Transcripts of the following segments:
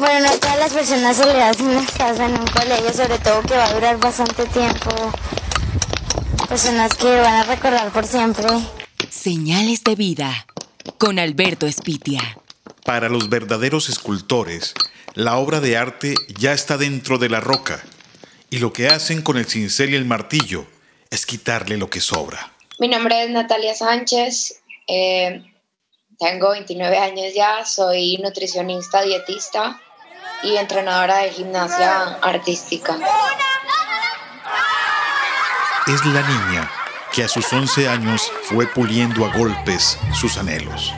Bueno, a todas las personas se le hacen las en un colegio, sobre todo que va a durar bastante tiempo. Personas que van a recordar por siempre. Señales de vida con Alberto Espitia. Para los verdaderos escultores, la obra de arte ya está dentro de la roca y lo que hacen con el cincel y el martillo es quitarle lo que sobra. Mi nombre es Natalia Sánchez, eh, tengo 29 años ya, soy nutricionista, dietista y entrenadora de gimnasia artística. Es la niña que a sus 11 años fue puliendo a golpes sus anhelos,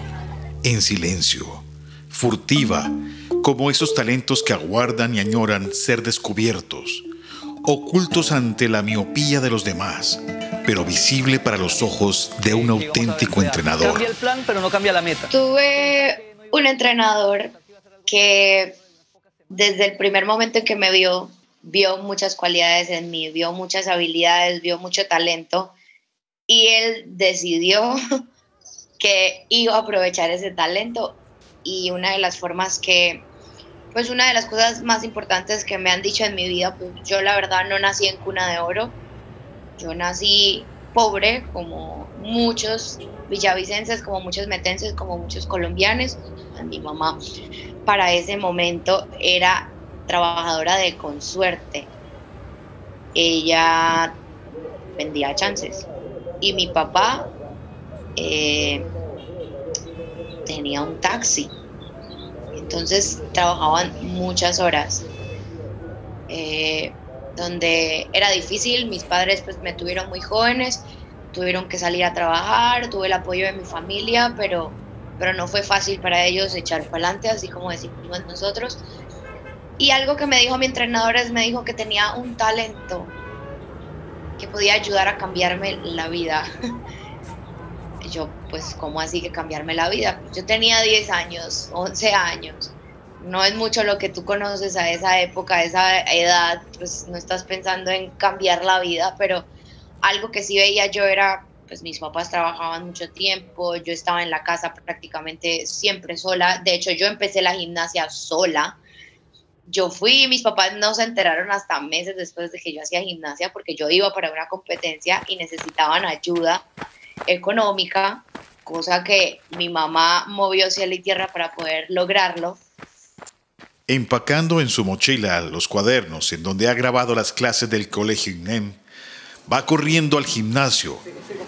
en silencio, furtiva, como esos talentos que aguardan y añoran ser descubiertos, ocultos ante la miopía de los demás, pero visible para los ojos de un auténtico entrenador. Cambia el plan, pero no cambia la meta. Tuve un entrenador que desde el primer momento en que me vio, vio muchas cualidades en mí, vio muchas habilidades, vio mucho talento y él decidió que iba a aprovechar ese talento. Y una de las formas que pues una de las cosas más importantes que me han dicho en mi vida, pues yo la verdad no nací en cuna de oro, yo nací pobre como muchos villavicenses, como muchos metenses, como muchos colombianos. Mi mamá para ese momento era trabajadora de consuerte. Ella vendía chances. Y mi papá eh, tenía un taxi entonces trabajaban muchas horas, eh, donde era difícil, mis padres pues me tuvieron muy jóvenes, tuvieron que salir a trabajar, tuve el apoyo de mi familia, pero, pero no fue fácil para ellos echar para adelante, así como decimos nosotros. Y algo que me dijo mi entrenador es, me dijo que tenía un talento que podía ayudar a cambiarme la vida. yo, pues, ¿cómo así que cambiarme la vida? Yo tenía 10 años, 11 años. No es mucho lo que tú conoces a esa época, a esa edad, pues no estás pensando en cambiar la vida, pero algo que sí veía yo era, pues mis papás trabajaban mucho tiempo, yo estaba en la casa prácticamente siempre sola, de hecho yo empecé la gimnasia sola, yo fui, mis papás no se enteraron hasta meses después de que yo hacía gimnasia porque yo iba para una competencia y necesitaban ayuda económica, cosa que mi mamá movió cielo y tierra para poder lograrlo. Empacando en su mochila los cuadernos en donde ha grabado las clases del colegio INEM, va corriendo al gimnasio,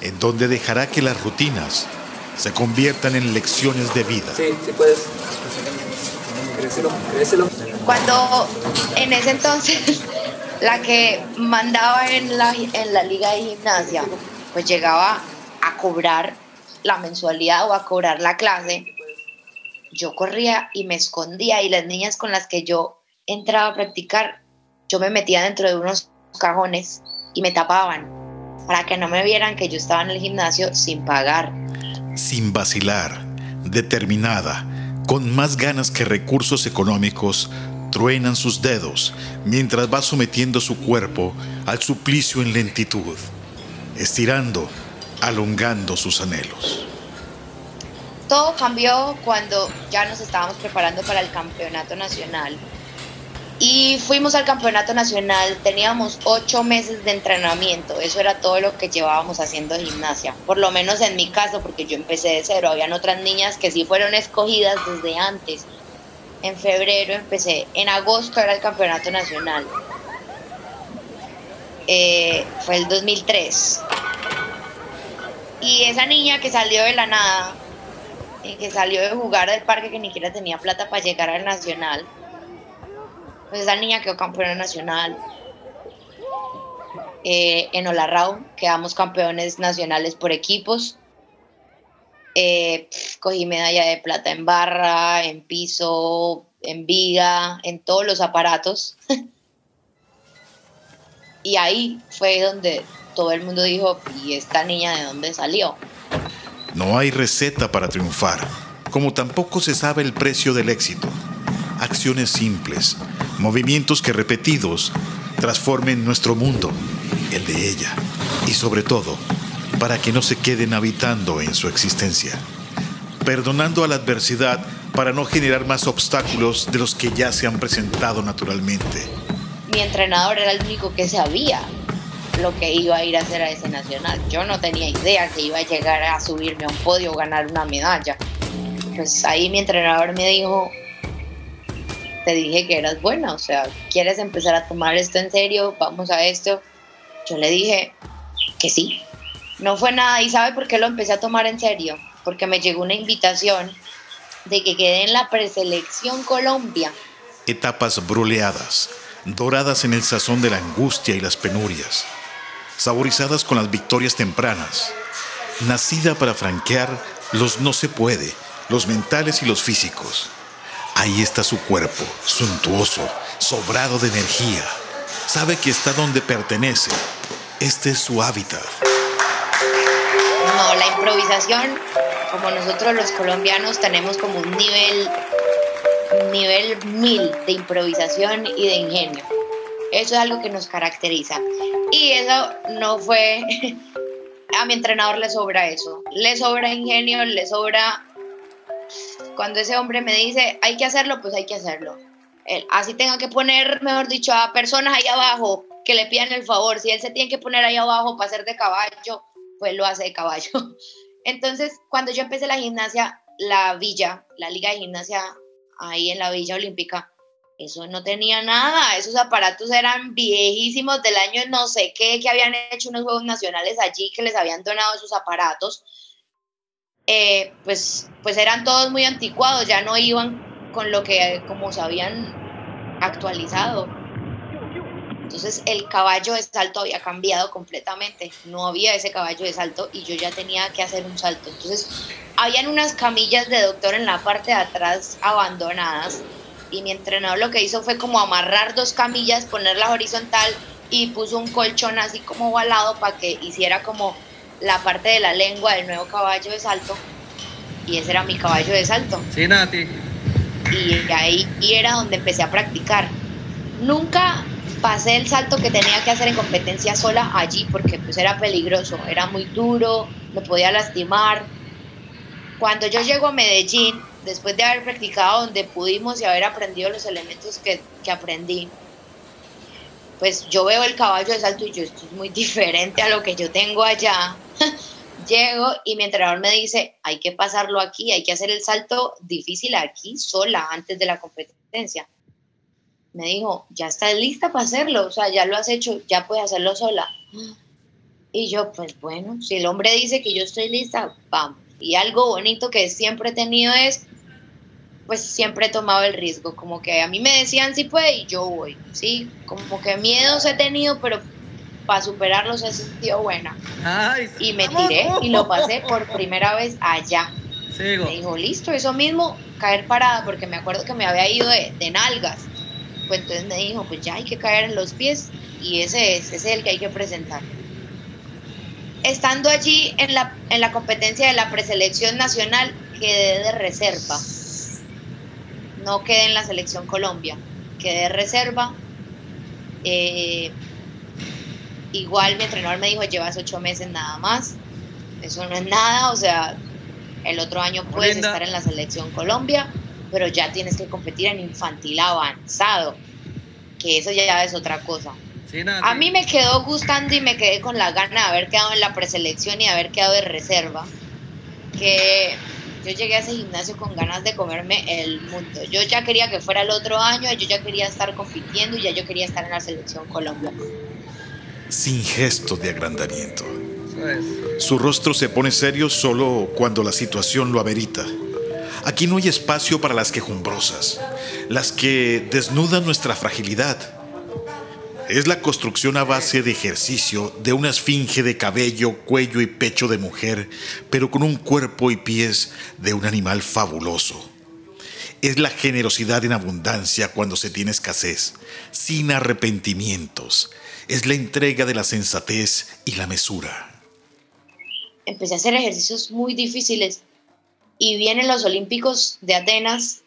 en donde dejará que las rutinas se conviertan en lecciones de vida. Sí, sí puedes. Cuando en ese entonces la que mandaba en la, en la liga de gimnasia, pues llegaba a cobrar la mensualidad o a cobrar la clase, yo corría y me escondía y las niñas con las que yo entraba a practicar, yo me metía dentro de unos cajones y me tapaban para que no me vieran que yo estaba en el gimnasio sin pagar. Sin vacilar, determinada, con más ganas que recursos económicos, truenan sus dedos mientras va sometiendo su cuerpo al suplicio en lentitud, estirando alongando sus anhelos. Todo cambió cuando ya nos estábamos preparando para el campeonato nacional. Y fuimos al campeonato nacional, teníamos ocho meses de entrenamiento, eso era todo lo que llevábamos haciendo gimnasia, por lo menos en mi caso, porque yo empecé de cero, habían otras niñas que sí fueron escogidas desde antes. En febrero empecé, en agosto era el campeonato nacional, eh, fue el 2003. Y esa niña que salió de la nada, que salió de jugar del parque que ni siquiera tenía plata para llegar al nacional, pues esa niña quedó campeona nacional. Eh, en Olarrao quedamos campeones nacionales por equipos. Eh, cogí medalla de plata en barra, en piso, en viga, en todos los aparatos. y ahí fue donde todo el mundo dijo, ¿y esta niña de dónde salió? No hay receta para triunfar, como tampoco se sabe el precio del éxito. Acciones simples, movimientos que repetidos transformen nuestro mundo, el de ella, y sobre todo, para que no se queden habitando en su existencia. Perdonando a la adversidad para no generar más obstáculos de los que ya se han presentado naturalmente. Mi entrenador era el único que sabía lo que iba a ir a hacer a ese nacional. Yo no tenía idea que iba a llegar a subirme a un podio o ganar una medalla. Pues ahí mi entrenador me dijo, te dije que eras buena, o sea, ¿quieres empezar a tomar esto en serio? Vamos a esto. Yo le dije que sí. No fue nada y ¿sabe por qué lo empecé a tomar en serio? Porque me llegó una invitación de que quedé en la preselección Colombia. Etapas bruleadas, doradas en el sazón de la angustia y las penurias, saborizadas con las victorias tempranas, nacida para franquear los no se puede, los mentales y los físicos. Ahí está su cuerpo, suntuoso, sobrado de energía. Sabe que está donde pertenece. Este es su hábitat. No, la improvisación, como nosotros los colombianos tenemos como un nivel, nivel mil de improvisación y de ingenio. Eso es algo que nos caracteriza. Y eso no fue, a mi entrenador le sobra eso. Le sobra ingenio, le sobra cuando ese hombre me dice, hay que hacerlo, pues hay que hacerlo. Él, así tenga que poner, mejor dicho, a personas ahí abajo que le pidan el favor. Si él se tiene que poner ahí abajo para hacer de caballo, pues lo hace de caballo. Entonces, cuando yo empecé la gimnasia, la villa, la liga de gimnasia ahí en la Villa Olímpica, eso no tenía nada, esos aparatos eran viejísimos del año no sé qué, que habían hecho unos Juegos Nacionales allí, que les habían donado esos aparatos eh, pues, pues eran todos muy anticuados, ya no iban con lo que como se habían actualizado. Entonces el caballo de salto había cambiado completamente, no había ese caballo de salto y yo ya tenía que hacer un salto. Entonces habían unas camillas de doctor en la parte de atrás abandonadas y mi entrenador lo que hizo fue como amarrar dos camillas, ponerlas horizontal y puso un colchón así como ovalado para que hiciera como la parte de la lengua del nuevo caballo de salto y ese era mi caballo de salto. Sí, Nati. Y ahí y era donde empecé a practicar. Nunca pasé el salto que tenía que hacer en competencia sola allí porque pues era peligroso, era muy duro, me podía lastimar. Cuando yo llego a Medellín, después de haber practicado donde pudimos y haber aprendido los elementos que, que aprendí, pues yo veo el caballo de salto y yo esto es muy diferente a lo que yo tengo allá. Llego y mi entrenador me dice, hay que pasarlo aquí, hay que hacer el salto difícil aquí sola antes de la competencia. Me dijo, ya estás lista para hacerlo, o sea, ya lo has hecho, ya puedes hacerlo sola. Y yo, pues bueno, si el hombre dice que yo estoy lista, vamos. Y algo bonito que siempre he tenido es pues siempre he tomado el riesgo, como que a mí me decían si puede y yo voy, ¿sí? Como que miedos he tenido, pero para superarlos he sido buena. y me tiré y lo pasé por primera vez allá. Me dijo, listo, eso mismo, caer parada, porque me acuerdo que me había ido de, de, nalgas. Pues entonces me dijo, pues ya hay que caer en los pies y ese es, ese es el que hay que presentar. Estando allí en la, en la competencia de la preselección nacional, quedé de reserva no quedé en la selección Colombia, quedé reserva. Eh, igual mi entrenador me dijo, llevas ocho meses nada más, eso no es nada, o sea, el otro año puedes estar en la selección Colombia, pero ya tienes que competir en infantil avanzado, que eso ya es otra cosa. a mí me quedó gustando y me quedé con la gana de haber quedado en la preselección y haber quedado de reserva, que yo llegué a ese gimnasio con ganas de comerme el mundo. Yo ya quería que fuera el otro año, yo ya quería estar compitiendo y ya yo quería estar en la selección Colombia. Sin gesto de agrandamiento. Su rostro se pone serio solo cuando la situación lo amerita. Aquí no hay espacio para las quejumbrosas, las que desnudan nuestra fragilidad es la construcción a base de ejercicio de una esfinge de cabello, cuello y pecho de mujer, pero con un cuerpo y pies de un animal fabuloso. Es la generosidad en abundancia cuando se tiene escasez, sin arrepentimientos. Es la entrega de la sensatez y la mesura. Empecé a hacer ejercicios muy difíciles y vienen los Olímpicos de Atenas,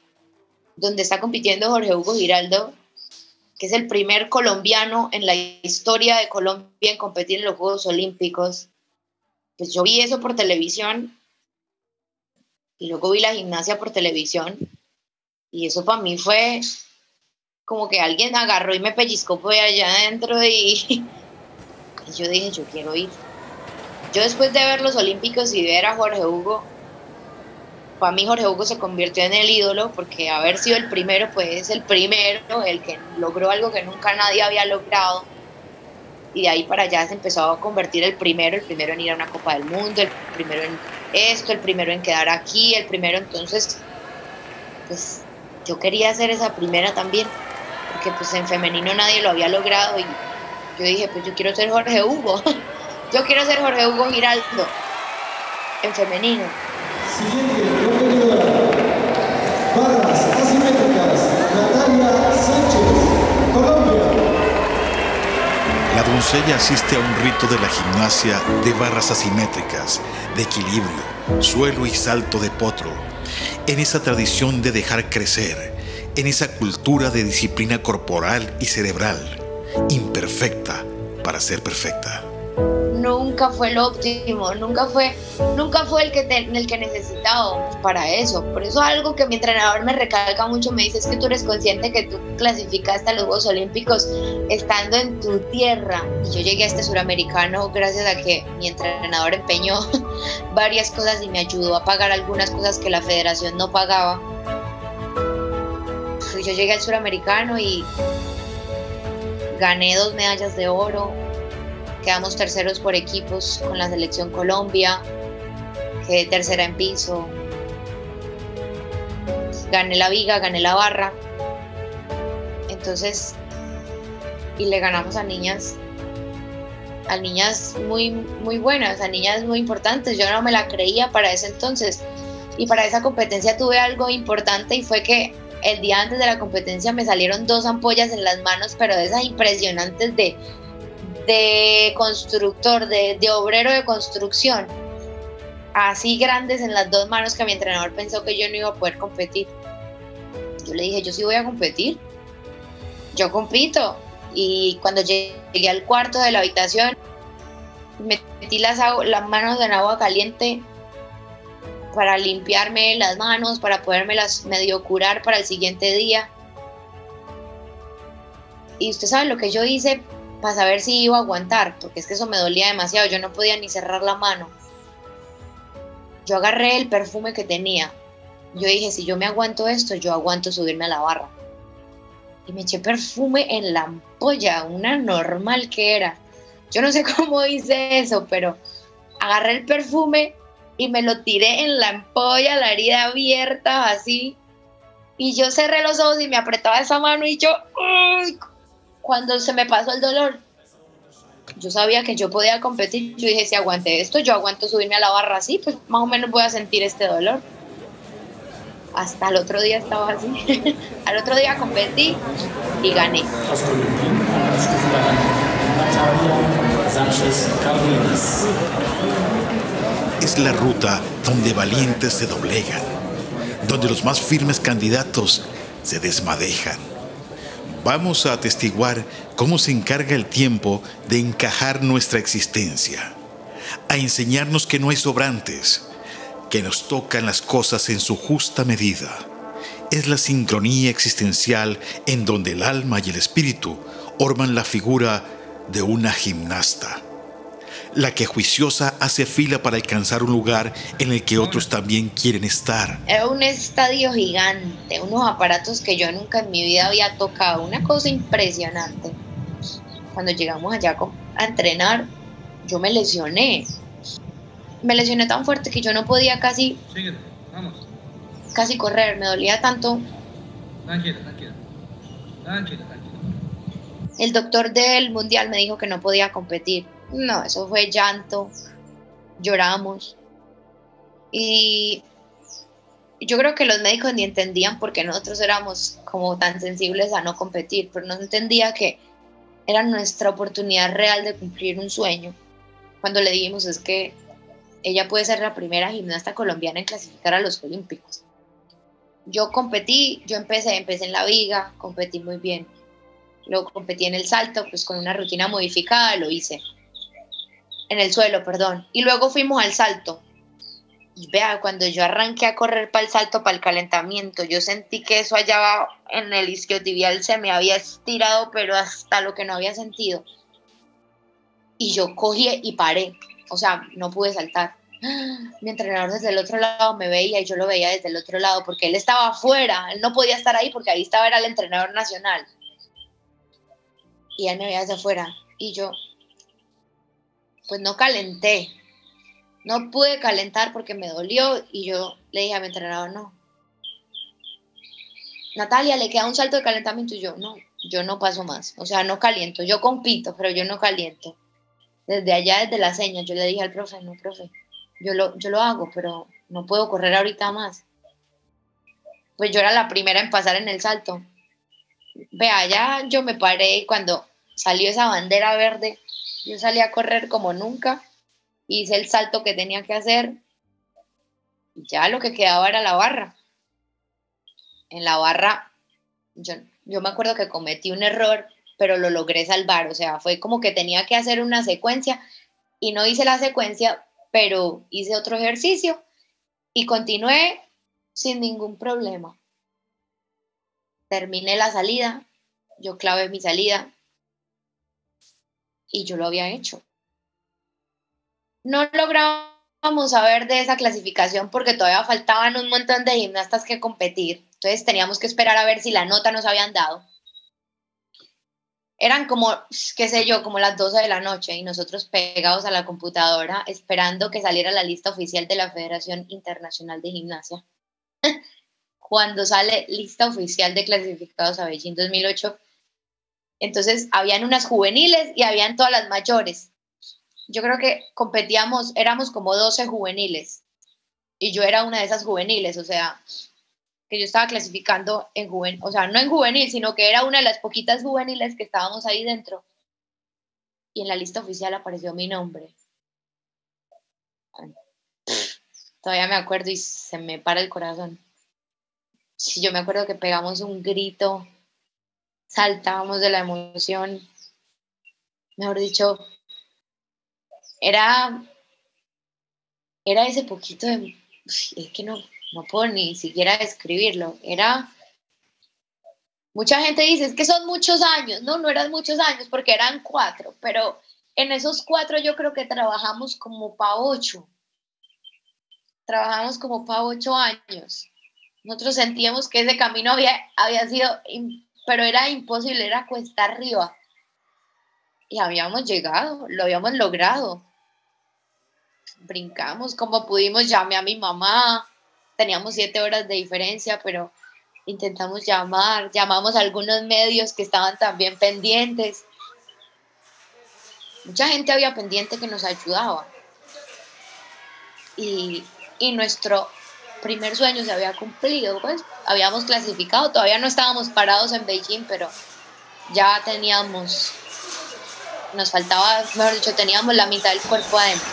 donde está compitiendo Jorge Hugo Giraldo que es el primer colombiano en la historia de Colombia en competir en los Juegos Olímpicos. Pues yo vi eso por televisión y luego vi la gimnasia por televisión Y eso para mí fue como que alguien agarró y me pellizcó por allá adentro y, y yo dije, yo quiero ir. Yo después de ver los Olímpicos y ver a Jorge Hugo, para mí Jorge Hugo se convirtió en el ídolo porque haber sido el primero, pues es el primero, el que logró algo que nunca nadie había logrado. Y de ahí para allá se empezó a convertir el primero, el primero en ir a una Copa del Mundo, el primero en esto, el primero en quedar aquí, el primero entonces, pues yo quería hacer esa primera también, porque pues en femenino nadie lo había logrado y yo dije, pues yo quiero ser Jorge Hugo, yo quiero ser Jorge Hugo Giraldo en femenino. Barras asimétricas, Natalia Sánchez, Colombia. La doncella asiste a un rito de la gimnasia de barras asimétricas, de equilibrio, suelo y salto de potro, en esa tradición de dejar crecer, en esa cultura de disciplina corporal y cerebral, imperfecta para ser perfecta nunca fue lo óptimo, nunca fue, nunca fue el que, el que para eso. Por eso algo que mi entrenador me recalca mucho, me dice es que tú eres consciente que tú clasificaste a los Juegos Olímpicos estando en tu tierra. Y yo llegué a este suramericano gracias a que mi entrenador empeñó varias cosas y me ayudó a pagar algunas cosas que la federación no pagaba. Yo llegué al suramericano y gané dos medallas de oro, quedamos terceros por equipos con la selección Colombia, quedé tercera en piso, gané la viga, gané la barra, entonces, y le ganamos a niñas, a niñas muy, muy buenas, a niñas muy importantes, yo no me la creía para ese entonces, y para esa competencia tuve algo importante y fue que el día antes de la competencia me salieron dos ampollas en las manos, pero de esas impresionantes de de constructor, de, obrero de construcción, así grandes en las dos manos que mi entrenador pensó que yo no iba a poder competir. Yo le dije, yo sí voy a competir, yo compito. Y cuando llegué al cuarto de la habitación, metí las, las manos en agua caliente para limpiarme las manos, para poderme las medio curar para el siguiente día. Y usted sabe lo que yo hice para saber si iba a aguantar, porque es que eso me dolía demasiado, yo no podía ni cerrar la mano. Yo agarré el perfume que tenía. Yo dije, si yo me aguanto esto, yo aguanto subirme a la barra. Y me eché perfume en la ampolla, una normal que era. Yo no sé cómo hice eso, pero agarré el perfume y me lo tiré en la ampolla, la herida abierta, así. Y yo cerré los ojos y me apretaba esa mano y yo, cuando se me pasó el dolor, yo sabía que yo podía competir. Yo dije, si aguante esto, yo aguanto subirme a la barra así, pues más o menos voy a sentir este dolor. Hasta el otro día estaba así. Al otro día competí y gané. Es la ruta donde valientes se doblegan, donde los más firmes candidatos se desmadejan vamos a atestiguar cómo se encarga el tiempo de encajar nuestra existencia, a enseñarnos que no hay sobrantes, que nos tocan las cosas en su justa medida. Es la sincronía existencial en donde el alma y el espíritu orman la figura de una gimnasta la que juiciosa hace fila para alcanzar un lugar en el que otros también quieren estar. Era un estadio gigante, unos aparatos que yo nunca en mi vida había tocado, una cosa impresionante. Cuando llegamos allá a entrenar, yo me lesioné. Me lesioné tan fuerte que yo no podía casi, casi correr, me dolía tanto. Tranquila, tranquila. Tranquila, tranquila. El doctor del mundial me dijo que no podía competir no, eso fue llanto, lloramos. Y yo creo que los médicos ni entendían por qué nosotros éramos como tan sensibles a no competir, pero no entendía que era nuestra oportunidad real de cumplir un sueño. Cuando le dijimos es que ella puede ser la primera gimnasta colombiana en clasificar a los Olímpicos. Yo competí, yo empecé, empecé en la viga, competí muy bien. Luego competí en el salto, pues con una rutina modificada lo hice en el suelo, perdón. Y luego fuimos al salto. Y vea, cuando yo arranqué a correr para el salto, para el calentamiento, yo sentí que eso allá en el isquiotibial se me había estirado, pero hasta lo que no había sentido. Y yo cogí y paré. O sea, no pude saltar. Mi entrenador desde el otro lado me veía y yo lo veía desde el otro lado porque él estaba afuera, él no podía estar ahí porque ahí estaba era el entrenador nacional. Y él me veía desde afuera y yo, pues no calenté, no pude calentar porque me dolió y yo le dije a mi entrenador, no. Natalia, le queda un salto de calentamiento y yo, no, yo no paso más. O sea, no caliento. Yo compito, pero yo no caliento. Desde allá, desde la seña, yo le dije al profe, no, profe, yo lo, yo lo hago, pero no puedo correr ahorita más. Pues yo era la primera en pasar en el salto. Vea, ya yo me paré y cuando salió esa bandera verde, yo salí a correr como nunca hice el salto que tenía que hacer, ya lo que quedaba era la barra. En la barra, yo, yo me acuerdo que cometí un error, pero lo logré salvar, o sea, fue como que tenía que hacer una secuencia y no hice la secuencia, pero hice otro ejercicio y continué sin ningún problema. Terminé la salida, yo clavé mi salida y yo lo había hecho no logramos saber de esa clasificación porque todavía faltaban un montón de gimnastas que competir. Entonces teníamos que esperar a ver si la nota nos habían dado. Eran como, qué sé yo, como las 12 de la noche y nosotros pegados a la computadora esperando que saliera la lista oficial de la Federación Internacional de Gimnasia. Cuando sale lista oficial de clasificados a Beijing 2008, entonces habían unas juveniles y habían todas las mayores yo creo que competíamos, éramos como 12 juveniles y yo era una de esas juveniles, o sea, que yo estaba clasificando en juvenil, o sea, no en juvenil, sino que era una de las poquitas juveniles que estábamos ahí dentro. Y en la lista oficial apareció mi nombre. Todavía me acuerdo y se me para el corazón. Sí, yo me acuerdo que pegamos un grito, saltábamos de la emoción. Mejor dicho, era, era ese poquito de, es que no, no puedo ni siquiera describirlo, era, mucha gente dice, es que son muchos años, no, no eran muchos años porque eran cuatro, pero en esos cuatro yo creo que trabajamos como para ocho, trabajamos como para ocho años. Nosotros sentíamos que ese camino había, había sido, pero era imposible, era cuesta arriba. Y habíamos llegado, lo habíamos logrado brincamos como pudimos, llamé a mi mamá, teníamos siete horas de diferencia, pero intentamos llamar, llamamos a algunos medios que estaban también pendientes. Mucha gente había pendiente que nos ayudaba. Y, y nuestro primer sueño se había cumplido, pues habíamos clasificado, todavía no estábamos parados en Beijing, pero ya teníamos, nos faltaba, mejor dicho, teníamos la mitad del cuerpo adentro.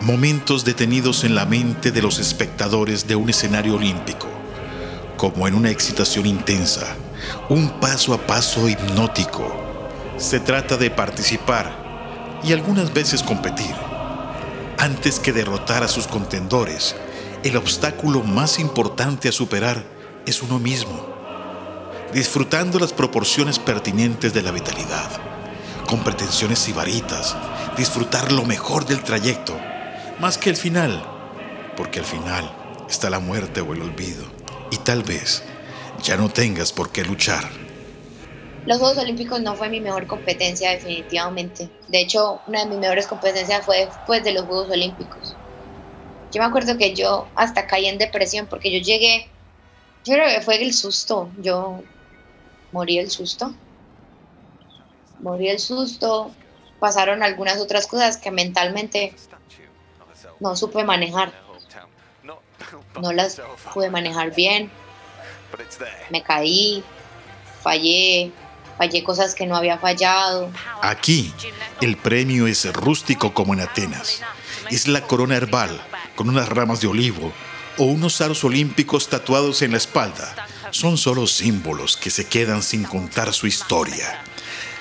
Momentos detenidos en la mente de los espectadores de un escenario olímpico, como en una excitación intensa, un paso a paso hipnótico. Se trata de participar y algunas veces competir, antes que derrotar a sus contendores el obstáculo más importante a superar es uno mismo, disfrutando las proporciones pertinentes de la vitalidad, con pretensiones sibaritas, disfrutar lo mejor del trayecto, más que el final, porque al final está la muerte o el olvido, y tal vez ya no tengas por qué luchar. Los Juegos Olímpicos no fue mi mejor competencia definitivamente. De hecho, una de mis mejores competencias fue después de los Juegos Olímpicos. Yo me acuerdo que yo hasta caí en depresión porque yo llegué, yo creo que fue el susto, yo morí el susto, morí el susto, pasaron algunas otras cosas que mentalmente no supe manejar, no las pude manejar bien, me caí, fallé, fallé cosas que no había fallado. Aquí el premio es rústico como en Atenas, es la corona herbal con unas ramas de olivo o unos aros olímpicos tatuados en la espalda, son solo símbolos que se quedan sin contar su historia.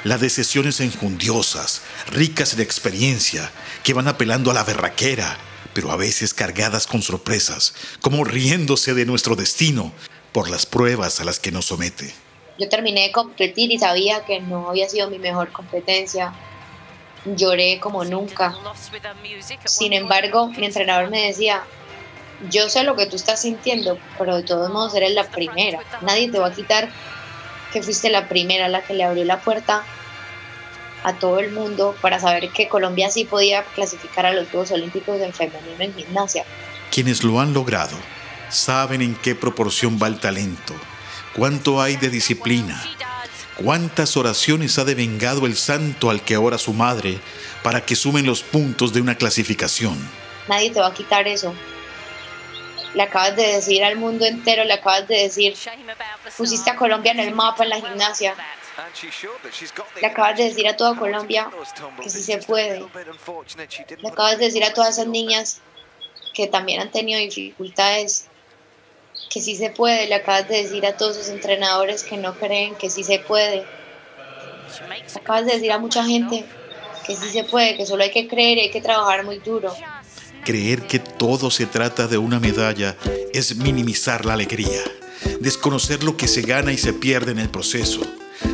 La de sesiones enjundiosas, ricas en experiencia, que van apelando a la berraquera, pero a veces cargadas con sorpresas, como riéndose de nuestro destino por las pruebas a las que nos somete. Yo terminé de competir y sabía que no había sido mi mejor competencia. Lloré como nunca. Sin embargo, mi entrenador me decía, yo sé lo que tú estás sintiendo, pero de todos modos eres la primera. Nadie te va a quitar que fuiste la primera la que le abrió la puerta a todo el mundo para saber que Colombia sí podía clasificar a los Juegos Olímpicos en femenino en gimnasia. Quienes lo han logrado saben en qué proporción va el talento, cuánto hay de disciplina, cuántas oraciones ha devengado el santo al que ora su madre para que sumen los puntos de una clasificación. Nadie te va a quitar eso. Le acabas de decir al mundo entero, le acabas de decir, pusiste a Colombia en el mapa en la gimnasia. Le acabas de decir a toda Colombia que sí se puede. Le acabas de decir a todas esas niñas que también han tenido dificultades que sí se puede. Le acabas de decir a todos esos entrenadores que no creen que sí se puede. Acabas de decir a mucha gente que sí se puede, que solo hay que creer y hay que trabajar muy duro. Creer que todo se trata de una medalla es minimizar la alegría, desconocer lo que se gana y se pierde en el proceso,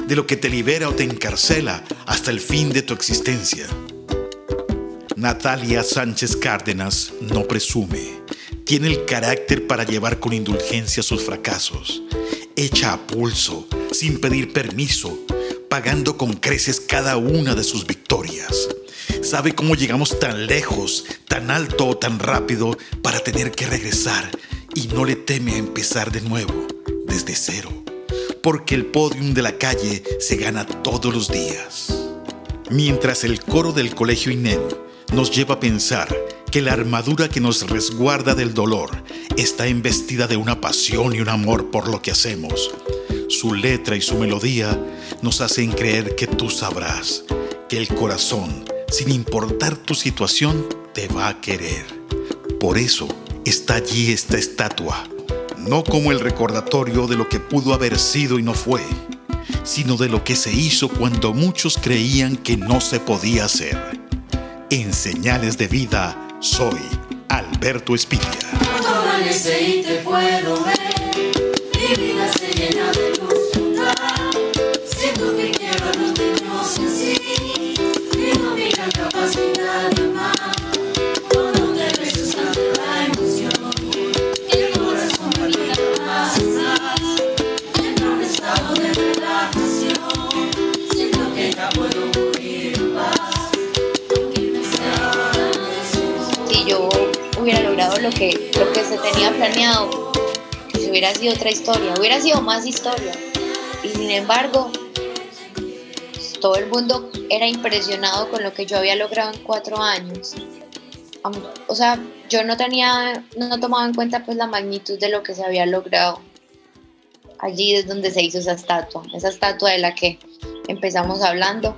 de lo que te libera o te encarcela hasta el fin de tu existencia. Natalia Sánchez Cárdenas no presume, tiene el carácter para llevar con indulgencia sus fracasos, hecha a pulso, sin pedir permiso, pagando con creces cada una de sus victorias. Sabe cómo llegamos tan lejos, tan alto o tan rápido para tener que regresar y no le teme a empezar de nuevo, desde cero, porque el podium de la calle se gana todos los días. Mientras el coro del colegio INEM nos lleva a pensar que la armadura que nos resguarda del dolor está investida de una pasión y un amor por lo que hacemos. Su letra y su melodía nos hacen creer que tú sabrás que el corazón sin importar tu situación, te va a querer. Por eso está allí esta estatua, no como el recordatorio de lo que pudo haber sido y no fue, sino de lo que se hizo cuando muchos creían que no se podía hacer. En señales de vida, soy Alberto Espitia. lo se tenía planeado, si hubiera sido otra historia, hubiera sido más historia. Y sin embargo, todo el mundo era impresionado con lo que yo había logrado en cuatro años. O sea, yo no tenía, no tomaba en cuenta pues la magnitud de lo que se había logrado. Allí es donde se hizo esa estatua, esa estatua de la que empezamos hablando,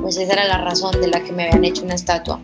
pues esa era la razón de la que me habían hecho una estatua.